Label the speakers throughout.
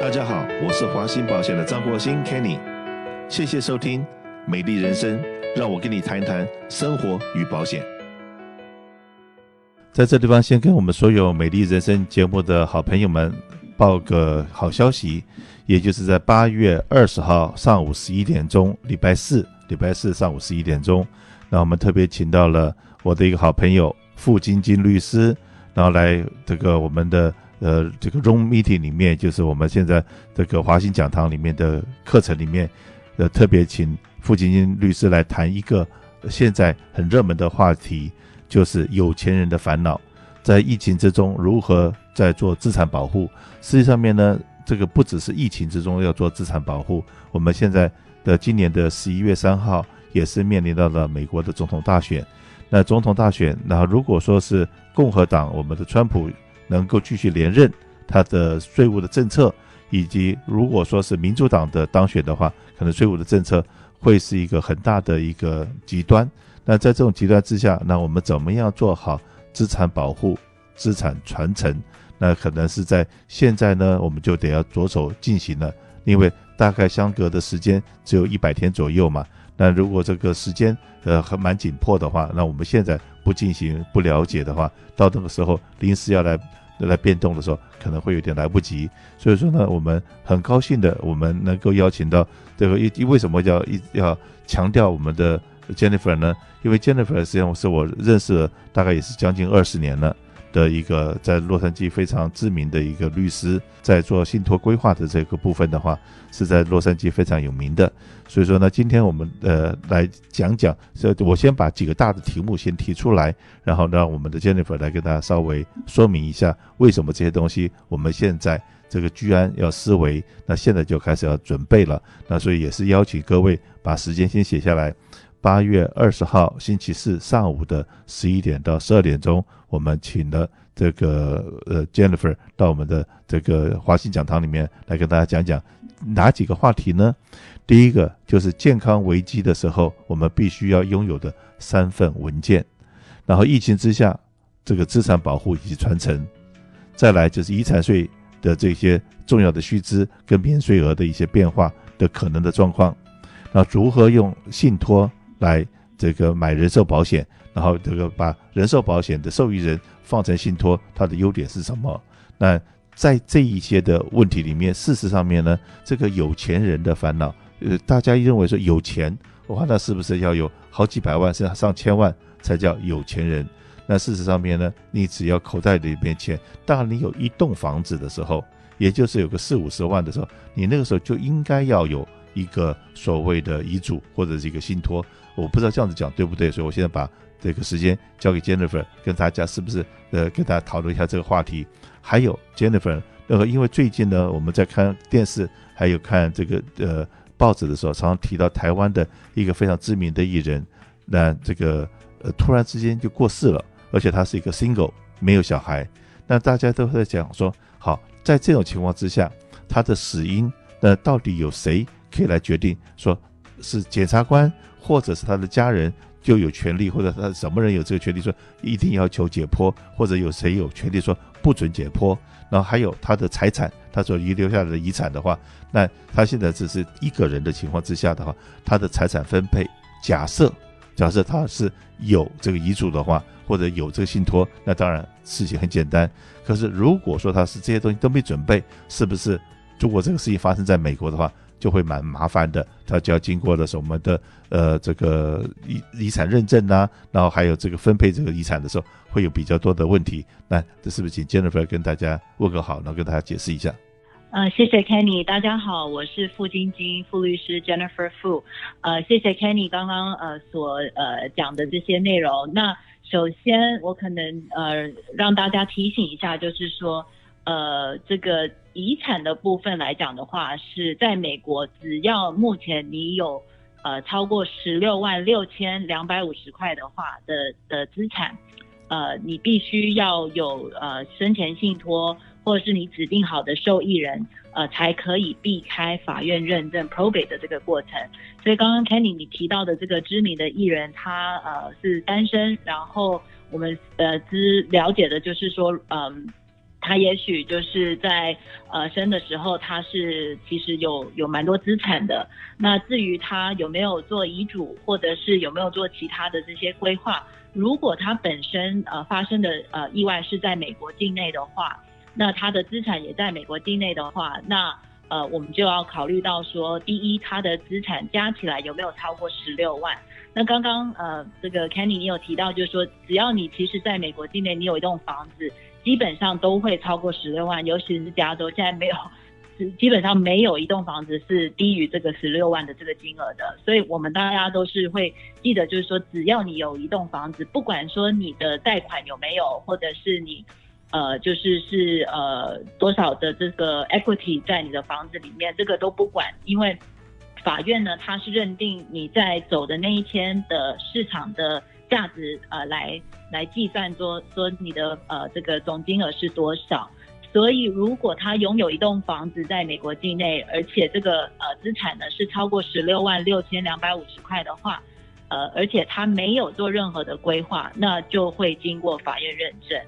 Speaker 1: 大家好，我是华兴保险的张国兴 Kenny，谢谢收听《美丽人生》，让我跟你谈一谈生活与保险。在这地方，先跟我们所有《美丽人生》节目的好朋友们报个好消息，也就是在八月二十号上午十一点钟，礼拜四，礼拜四上午十一点钟，那我们特别请到了我的一个好朋友傅晶晶律师，然后来这个我们的。呃，这个 Zoom meeting 里面，就是我们现在这个华兴讲堂里面的课程里面，呃，特别请傅晶晶律师来谈一个现在很热门的话题，就是有钱人的烦恼，在疫情之中如何在做资产保护。实际上面呢，这个不只是疫情之中要做资产保护，我们现在的今年的十一月三号也是面临到了美国的总统大选。那总统大选，那如果说是共和党，我们的川普。能够继续连任，他的税务的政策，以及如果说是民主党的当选的话，可能税务的政策会是一个很大的一个极端。那在这种极端之下，那我们怎么样做好资产保护、资产传承？那可能是在现在呢，我们就得要着手进行了，因为大概相隔的时间只有一百天左右嘛。那如果这个时间呃还蛮紧迫的话，那我们现在不进行不了解的话，到那个时候临时要来来变动的时候，可能会有点来不及。所以说呢，我们很高兴的，我们能够邀请到这个一为什么要一要强调我们的 Jennifer 呢？因为 Jennifer 实际上是我认识了大概也是将近二十年了。的一个在洛杉矶非常知名的一个律师，在做信托规划的这个部分的话，是在洛杉矶非常有名的。所以说呢，今天我们呃来讲讲，所以我先把几个大的题目先提出来，然后让我们的 Jennifer 来跟大家稍微说明一下，为什么这些东西我们现在这个居安要思维，那现在就开始要准备了。那所以也是邀请各位把时间先写下来。八月二十号星期四上午的十一点到十二点钟，我们请了这个呃 Jennifer 到我们的这个华兴讲堂里面来跟大家讲讲哪几个话题呢？第一个就是健康危机的时候，我们必须要拥有的三份文件，然后疫情之下这个资产保护以及传承，再来就是遗产税的这些重要的须知跟免税额的一些变化的可能的状况，那如何用信托？来这个买人寿保险，然后这个把人寿保险的受益人放成信托，它的优点是什么？那在这一些的问题里面，事实上面呢，这个有钱人的烦恼，呃，大家认为说有钱，哇，那是不是要有好几百万甚至上千万才叫有钱人？那事实上面呢，你只要口袋里面钱，当你有一栋房子的时候，也就是有个四五十万的时候，你那个时候就应该要有。一个所谓的遗嘱或者是一个信托，我不知道这样子讲对不对，所以我现在把这个时间交给 Jennifer，跟大家是不是呃跟大家讨论一下这个话题。还有 Jennifer，呃，因为最近呢我们在看电视还有看这个呃报纸的时候，常常提到台湾的一个非常知名的艺人，那这个呃突然之间就过世了，而且他是一个 single，没有小孩。那大家都在讲说，好，在这种情况之下，他的死因那到底有谁？可以来决定，说是检察官或者是他的家人就有权利，或者他什么人有这个权利，说一定要求解剖，或者有谁有权利说不准解剖。然后还有他的财产，他所遗留下来的遗产的话，那他现在只是一个人的情况之下的话，他的财产分配，假设假设他是有这个遗嘱的话，或者有这个信托，那当然事情很简单。可是如果说他是这些东西都没准备，是不是？如果这个事情发生在美国的话，就会蛮麻烦的，他就要经过了什么的呃这个遗遗产认证呐、然后还有这个分配这个遗产的时候会有比较多的问题。那这是不是请 Jennifer 跟大家问个好，然后跟大家解释一下？
Speaker 2: 呃，谢谢 Kenny，大家好，我是傅晶晶傅律师 Jennifer Fu。呃，谢谢 Kenny 刚刚呃所呃讲的这些内容。那首先我可能呃让大家提醒一下，就是说。呃，这个遗产的部分来讲的话，是在美国，只要目前你有呃超过十六万六千两百五十块的话的的资产，呃，你必须要有呃生前信托，或者是你指定好的受益人，呃，才可以避开法院认证 probate 的这个过程。所以刚刚 Kenny 你提到的这个知名的艺人，他呃是单身，然后我们呃知了解的就是说，嗯、他也许就是在呃生的时候，他是其实有有蛮多资产的。那至于他有没有做遗嘱，或者是有没有做其他的这些规划，如果他本身呃发生的呃意外是在美国境内的话，那他的资产也在美国境内的话，那呃我们就要考虑到说，第一，他的资产加起来有没有超过十六万？那刚刚呃这个 Kenny 你有提到，就是说只要你其实在美国境内你有一栋房子。基本上都会超过十六万，尤其是加州，现在没有，基本上没有一栋房子是低于这个十六万的这个金额的。所以，我们大家都是会记得，就是说，只要你有一栋房子，不管说你的贷款有没有，或者是你，呃，就是是呃多少的这个 equity 在你的房子里面，这个都不管，因为法院呢，他是认定你在走的那一天的市场的。价值呃来来计算说说你的呃这个总金额是多少，所以如果他拥有一栋房子在美国境内，而且这个呃资产呢是超过十六万六千两百五十块的话，呃而且他没有做任何的规划，那就会经过法院认证。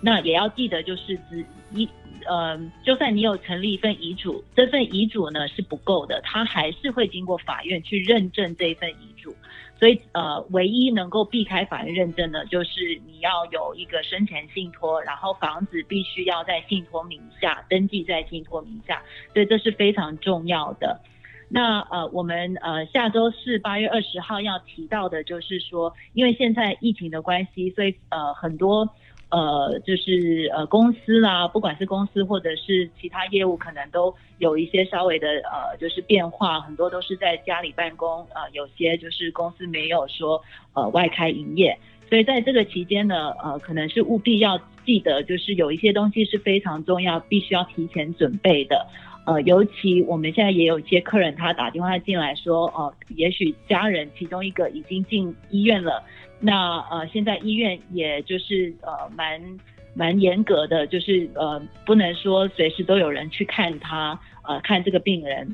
Speaker 2: 那也要记得就是只一呃就算你有成立一份遗嘱，这份遗嘱呢是不够的，他还是会经过法院去认证这一份遗嘱。所以，呃，唯一能够避开法院认证的，就是你要有一个生前信托，然后房子必须要在信托名下，登记在信托名下，所以这是非常重要的。那呃，我们呃下周四八月二十号要提到的，就是说，因为现在疫情的关系，所以呃很多。呃，就是呃，公司啦，不管是公司或者是其他业务，可能都有一些稍微的呃，就是变化，很多都是在家里办公，呃，有些就是公司没有说呃外开营业，所以在这个期间呢，呃，可能是务必要记得，就是有一些东西是非常重要，必须要提前准备的，呃，尤其我们现在也有一些客人他打电话进来说，呃，也许家人其中一个已经进医院了。那呃，现在医院也就是呃蛮蛮严格的，就是呃不能说随时都有人去看他呃看这个病人。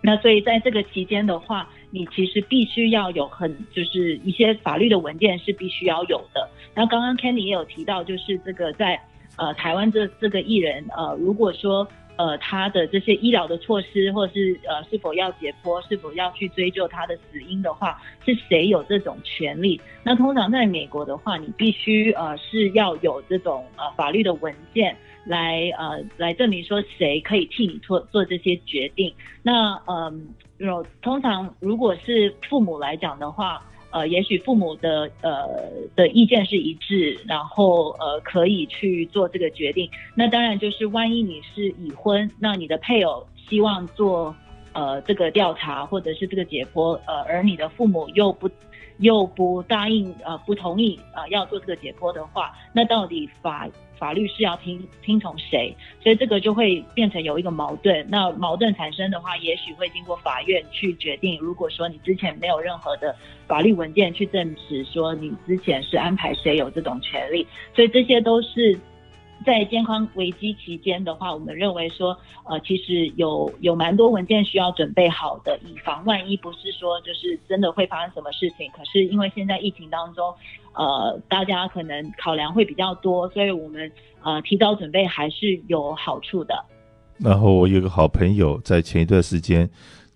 Speaker 2: 那所以在这个期间的话，你其实必须要有很就是一些法律的文件是必须要有的。那刚刚 Kenny 也有提到，就是这个在呃台湾这这个艺人呃如果说。呃，他的这些医疗的措施，或者是呃，是否要解剖，是否要去追究他的死因的话，是谁有这种权利？那通常在美国的话，你必须呃是要有这种呃法律的文件来呃来证明说谁可以替你做做这些决定。那嗯，有、通常如果是父母来讲的话。呃，也许父母的呃的意见是一致，然后呃可以去做这个决定。那当然就是万一你是已婚，那你的配偶希望做呃这个调查或者是这个解剖，呃而你的父母又不又不答应呃不同意呃要做这个解剖的话，那到底法法律是要听听从谁？所以这个就会变成有一个矛盾。那矛盾产生的话，也许会经过法院去决定。如果说你之前没有任何的法律文件去证实说你之前是安排谁有这种权利，所以这些都是。在健康危机期间的话，我们认为说，呃，其实有有蛮多文件需要准备好的，以防万一，不是说就是真的会发生什么事情。可是因为现在疫情当中，呃，大家可能考量会比较多，所以我们呃提早准备还是有好处的。
Speaker 1: 然后我有个好朋友在前一段时间，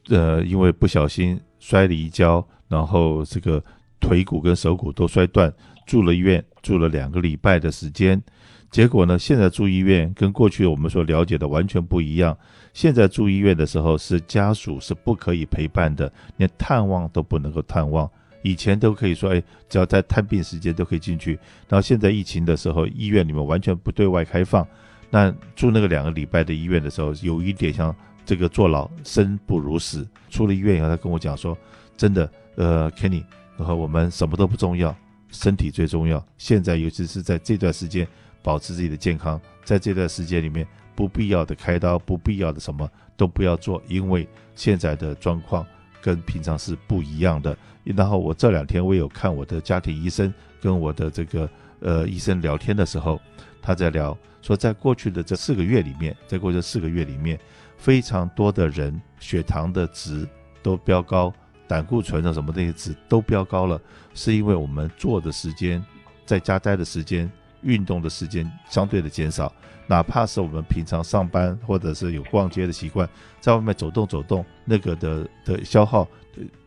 Speaker 1: 呃，因为不小心摔了一跤，然后这个腿骨跟手骨都摔断，住了医院，住了两个礼拜的时间。结果呢？现在住医院跟过去我们所了解的完全不一样。现在住医院的时候，是家属是不可以陪伴的，连探望都不能够探望。以前都可以说，哎，只要在探病时间都可以进去。然后现在疫情的时候，医院里面完全不对外开放。那住那个两个礼拜的医院的时候，有一点像这个坐牢，生不如死。出了医院以后，他跟我讲说，真的，呃，Kenny，然后我们什么都不重要，身体最重要。现在尤其是在这段时间。保持自己的健康，在这段时间里面，不必要的开刀，不必要的什么都不要做，因为现在的状况跟平常是不一样的。然后我这两天我有看我的家庭医生，跟我的这个呃医生聊天的时候，他在聊说，在过去的这四个月里面，在过去这四个月里面，非常多的人血糖的值都飙高，胆固醇的什么那些值都飙高了，是因为我们坐的时间，在家待的时间。运动的时间相对的减少，哪怕是我们平常上班或者是有逛街的习惯，在外面走动走动，那个的的消耗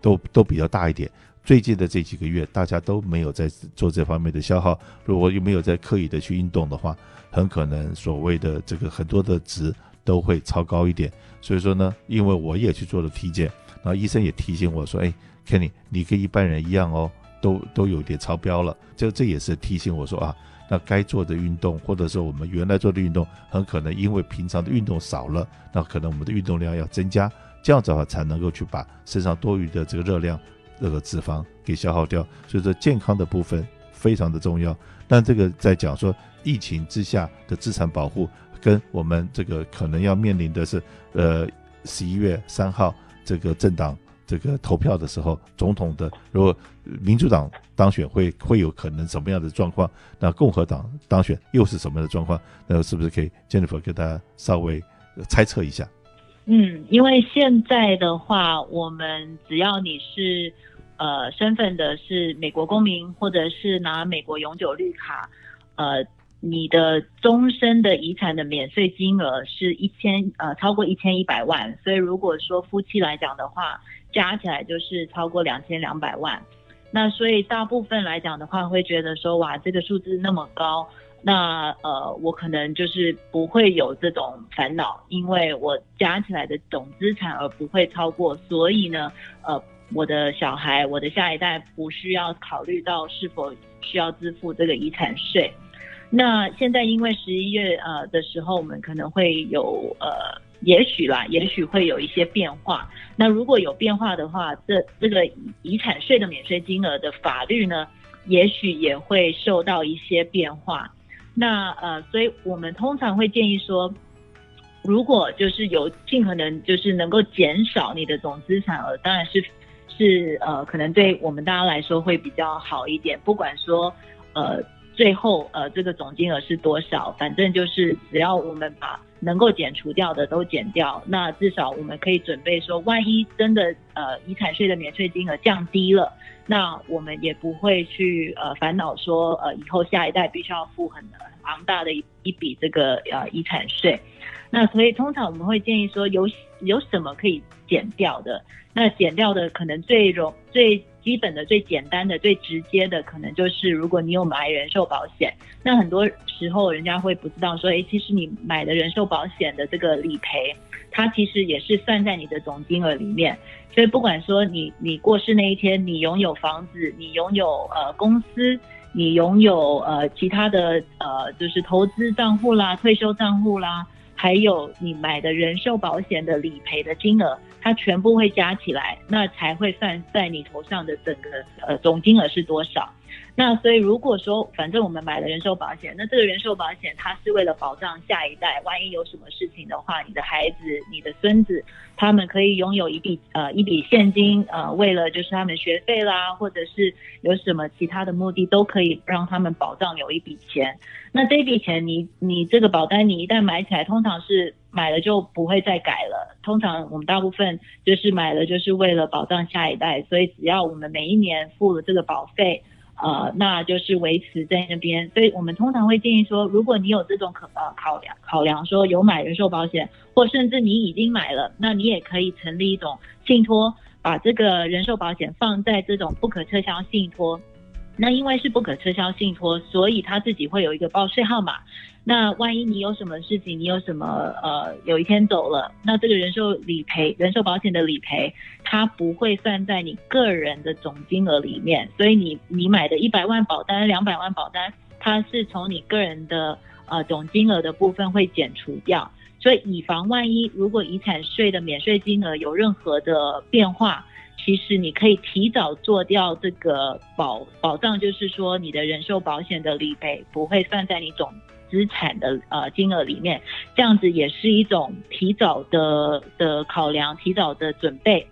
Speaker 1: 都都比较大一点。最近的这几个月，大家都没有在做这方面的消耗，如果又没有在刻意的去运动的话，很可能所谓的这个很多的值都会超高一点。所以说呢，因为我也去做了体检，然后医生也提醒我说：“哎，Kenny，你跟一般人一样哦，都都有点超标了。”这这也是提醒我说啊。那该做的运动，或者说我们原来做的运动，很可能因为平常的运动少了，那可能我们的运动量要增加，这样子的话才能够去把身上多余的这个热量、这个脂肪给消耗掉。所以说健康的部分非常的重要。但这个在讲说疫情之下的资产保护，跟我们这个可能要面临的是，呃，十一月三号这个政党。这个投票的时候，总统的如果民主党当选会会有可能什么样的状况？那共和党当选又是什么样的状况？那是不是可以 Jennifer 给大家稍微猜测一下？
Speaker 2: 嗯，因为现在的话，我们只要你是呃身份的是美国公民，或者是拿美国永久绿卡，呃。你的终身的遗产的免税金额是一千呃超过一千一百万，所以如果说夫妻来讲的话，加起来就是超过两千两百万。那所以大部分来讲的话，会觉得说哇，这个数字那么高，那呃我可能就是不会有这种烦恼，因为我加起来的总资产而不会超过，所以呢呃我的小孩我的下一代不需要考虑到是否需要支付这个遗产税。那现在因为十一月呃的时候，我们可能会有呃，也许啦，也许会有一些变化。那如果有变化的话，这这个遗产税的免税金额的法律呢，也许也会受到一些变化。那呃，所以我们通常会建议说，如果就是有尽可能就是能够减少你的总资产额，当然是是呃，可能对我们大家来说会比较好一点。不管说呃。最后，呃，这个总金额是多少？反正就是只要我们把能够减除掉的都减掉，那至少我们可以准备说，万一真的呃遗产税的免税金额降低了，那我们也不会去呃烦恼说，呃以后下一代必须要付很昂大的一一笔这个呃遗产税。那所以通常我们会建议说，有有什么可以减掉的？那减掉的可能最容最。基本的、最简单的、最直接的，可能就是如果你有买人寿保险，那很多时候人家会不知道说，诶，其实你买的人寿保险的这个理赔，它其实也是算在你的总金额里面。所以不管说你你过世那一天，你拥有房子，你拥有呃公司，你拥有呃其他的呃就是投资账户啦、退休账户啦，还有你买的人寿保险的理赔的金额。它全部会加起来，那才会算在你头上的整个呃总金额是多少。那所以如果说反正我们买了人寿保险，那这个人寿保险它是为了保障下一代，万一有什么事情的话，你的孩子、你的孙子，他们可以拥有一笔呃一笔现金，呃为了就是他们学费啦，或者是有什么其他的目的，都可以让他们保障有一笔钱。那这笔钱你你这个保单你一旦买起来，通常是。买了就不会再改了。通常我们大部分就是买了，就是为了保障下一代，所以只要我们每一年付了这个保费，呃，那就是维持在那边。所以我们通常会建议说，如果你有这种可呃考量考量说有买人寿保险，或甚至你已经买了，那你也可以成立一种信托，把这个人寿保险放在这种不可撤销信托。那因为是不可撤销信托，所以他自己会有一个报税号码。那万一你有什么事情，你有什么呃，有一天走了，那这个人寿理赔、人寿保险的理赔，它不会算在你个人的总金额里面。所以你你买的一百万保单、两百万保单，它是从你个人的呃总金额的部分会减除掉。所以以防万一，如果遗产税的免税金额有任何的变化。其实你可以提早做掉这个保保障，就是说你的人寿保险的理赔不会算在你总资产的呃金额里面，这样子也是一种提早的的考量，提早的准备。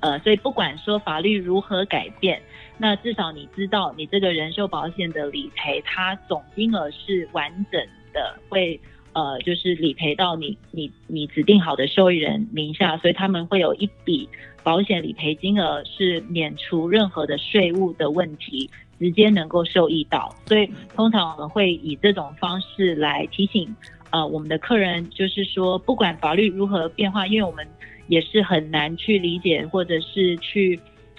Speaker 2: 呃，所以不管说法律如何改变，那至少你知道你这个人寿保险的理赔，它总金额是完整的，会呃就是理赔到你你你指定好的受益人名下，所以他们会有一笔。保险理赔金额是免除任何的税务的问题，直接能够受益到，所以通常我们会以这种方式来提醒呃，我们的客人就是说，不管法律如何变化，因为我们也是很难去理解或者是去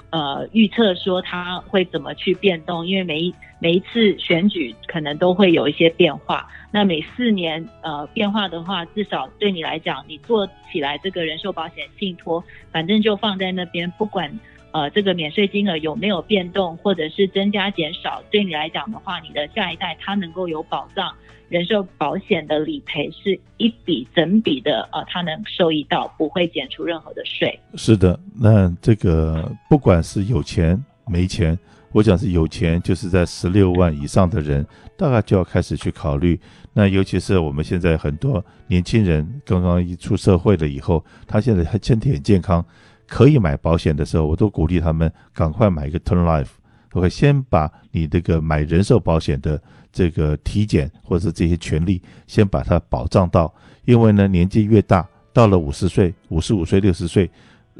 Speaker 2: 呃预测说它会怎么去变动，因为每一每一次选举可能都会有一些变化。那每四年呃变化的话，至少对你来讲，你做起来这个人寿保险信托，反正就放在那边，不管。呃，这个免税金额有没有变动，或者是增加减少？对你来讲的话，你的下一代他能够有保障，人寿保险的理赔是一笔整笔的，呃，他能受益到，不会减除任何的税。
Speaker 1: 是的，那这个不管是有钱没钱，我讲是有钱，就是在十六万以上的人，大概就要开始去考虑。那尤其是我们现在很多年轻人刚刚一出社会了以后，他现在还身体很健康。可以买保险的时候，我都鼓励他们赶快买一个 Term Life。我会先把你这个买人寿保险的这个体检或者这些权利，先把它保障到。因为呢，年纪越大，到了五十岁、五十五岁、六十岁，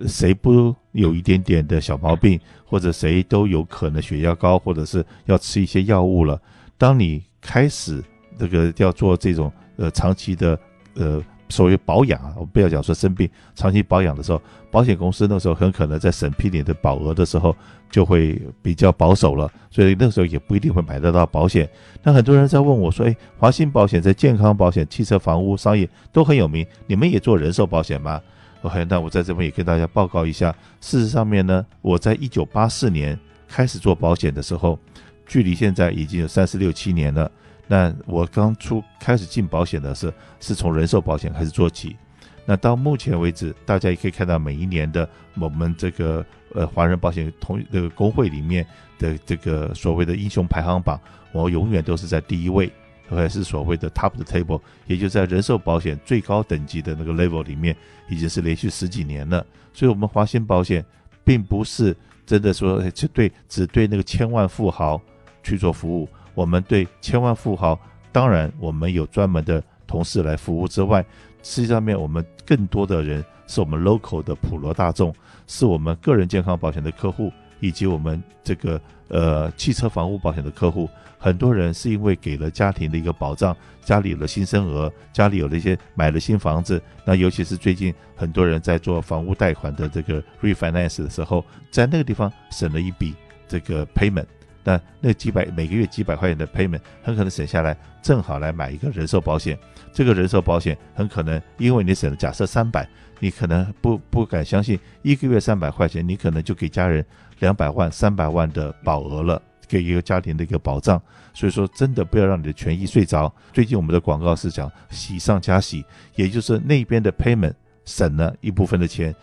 Speaker 1: 谁不有一点点的小毛病，或者谁都有可能血压高，或者是要吃一些药物了。当你开始这个要做这种呃长期的呃。所谓保养啊，我不要讲说生病，长期保养的时候，保险公司那时候很可能在审批你的保额的时候就会比较保守了，所以那时候也不一定会买得到保险。那很多人在问我说：“诶，华兴保险在健康保险、汽车、房屋、商业都很有名，你们也做人寿保险吗？”OK，那我在这边也跟大家报告一下，事实上面呢，我在一九八四年开始做保险的时候，距离现在已经有三十六七年了。那我刚出开始进保险的是，是从人寿保险开始做起。那到目前为止，大家也可以看到每一年的我们这个呃华人保险同这个工会里面的这个所谓的英雄排行榜，我永远都是在第一位，还是所谓的 top 的 table，也就在人寿保险最高等级的那个 level 里面，已经是连续十几年了。所以，我们华兴保险并不是真的说只对只对那个千万富豪去做服务。我们对千万富豪，当然我们有专门的同事来服务之外，实际上面我们更多的人是我们 local 的普罗大众，是我们个人健康保险的客户，以及我们这个呃汽车房屋保险的客户。很多人是因为给了家庭的一个保障，家里有了新生儿，家里有了一些买了新房子，那尤其是最近很多人在做房屋贷款的这个 refinance 的时候，在那个地方省了一笔这个 payment。那那几百每个月几百块钱的 payment 很可能省下来，正好来买一个人寿保险。这个人寿保险很可能因为你省了，假设三百，你可能不不敢相信，一个月三百块钱，你可能就给家人两百万、三百万的保额了，给一个家庭的一个保障。所以说，真的不要让你的权益睡着。最近我们的广告是讲喜上加喜，也就是那边的 payment 省了一部分的钱，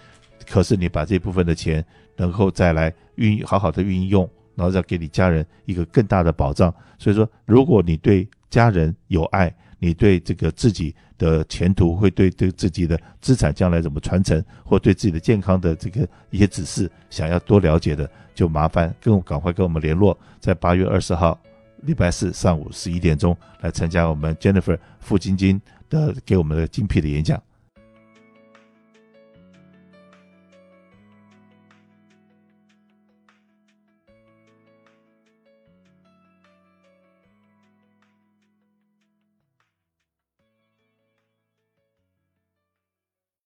Speaker 1: 可是你把这部分的钱能够再来运好好的运用。然后再给你家人一个更大的保障。所以说，如果你对家人有爱，你对这个自己的前途，会对对自己的资产将来怎么传承，或对自己的健康的这个一些指示，想要多了解的，就麻烦跟我赶快跟我们联络，在八月二十号礼拜四上午十一点钟来参加我们 Jennifer 傅晶晶的给我们的精辟的演讲。